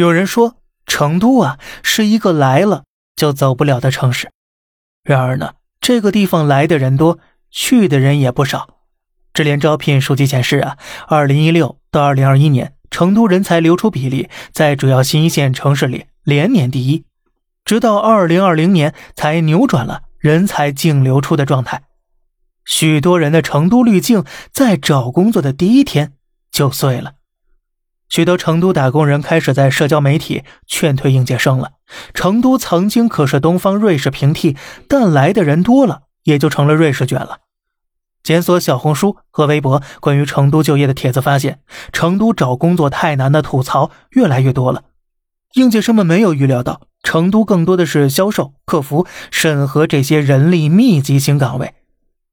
有人说，成都啊是一个来了就走不了的城市。然而呢，这个地方来的人多，去的人也不少。智联招聘数据显示啊，二零一六到二零二一年，成都人才流出比例在主要新一线城市里连年第一，直到二零二零年才扭转了人才净流出的状态。许多人的成都滤镜在找工作的第一天就碎了。许多成都打工人开始在社交媒体劝退应届生了。成都曾经可是东方瑞士平替，但来的人多了，也就成了瑞士卷了。检索小红书和微博关于成都就业的帖子，发现成都找工作太难的吐槽越来越多了。应届生们没有预料到，成都更多的是销售、客服、审核这些人力密集型岗位。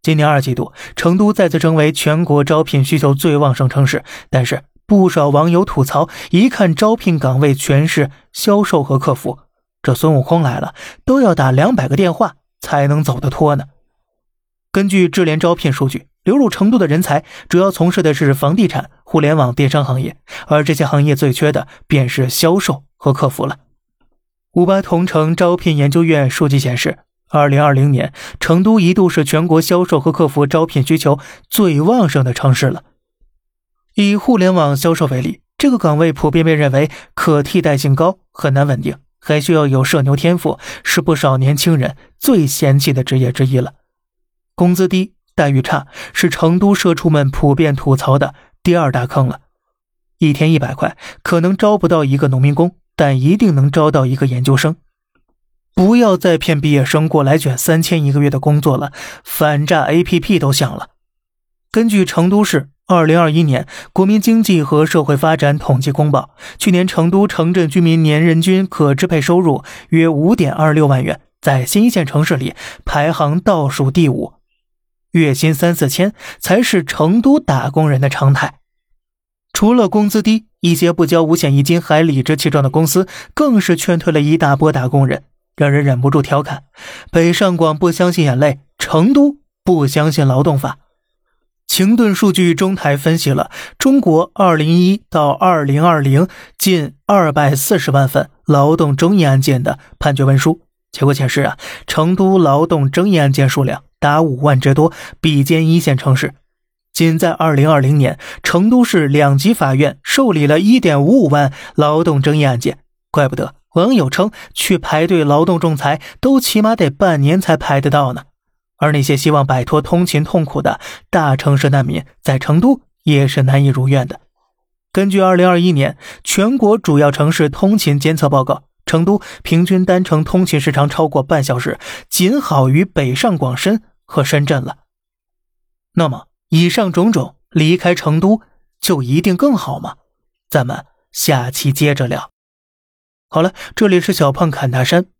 今年二季度，成都再次成为全国招聘需求最旺盛城市，但是。不少网友吐槽，一看招聘岗位全是销售和客服，这孙悟空来了都要打两百个电话才能走得脱呢。根据智联招聘数据，流入成都的人才主要从事的是房地产、互联网、电商行业，而这些行业最缺的便是销售和客服了。五八同城招聘研究院数据显示，二零二零年成都一度是全国销售和客服招聘需求最旺盛的城市了。以互联网销售为例，这个岗位普遍被认为可替代性高，很难稳定，还需要有社牛天赋，是不少年轻人最嫌弃的职业之一了。工资低，待遇差，是成都社畜们普遍吐槽的第二大坑了。一天一百块，可能招不到一个农民工，但一定能招到一个研究生。不要再骗毕业生过来卷三千一个月的工作了，反诈 APP 都响了。根据成都市。二零二一年国民经济和社会发展统计公报，去年成都城镇居民年人均可支配收入约五点二六万元，在新一线城市里排行倒数第五，月薪三四千才是成都打工人的常态。除了工资低，一些不交五险一金还理直气壮的公司，更是劝退了一大波打工人，让人忍不住调侃：北上广不相信眼泪，成都不相信劳动法。停顿数据中台分析了中国2011到2020近240万份劳动争议案件的判决文书，结果显示啊，成都劳动争议案件数量达五万之多，比肩一线城市。仅在2020年，成都市两级法院受理了1.55万劳动争议案件，怪不得网友称去排队劳动仲裁都起码得半年才排得到呢。而那些希望摆脱通勤痛苦的大城市难民，在成都也是难以如愿的。根据2021年全国主要城市通勤监测报告，成都平均单程通勤时长超过半小时，仅好于北上广深和深圳了。那么，以上种种，离开成都就一定更好吗？咱们下期接着聊。好了，这里是小胖侃大山，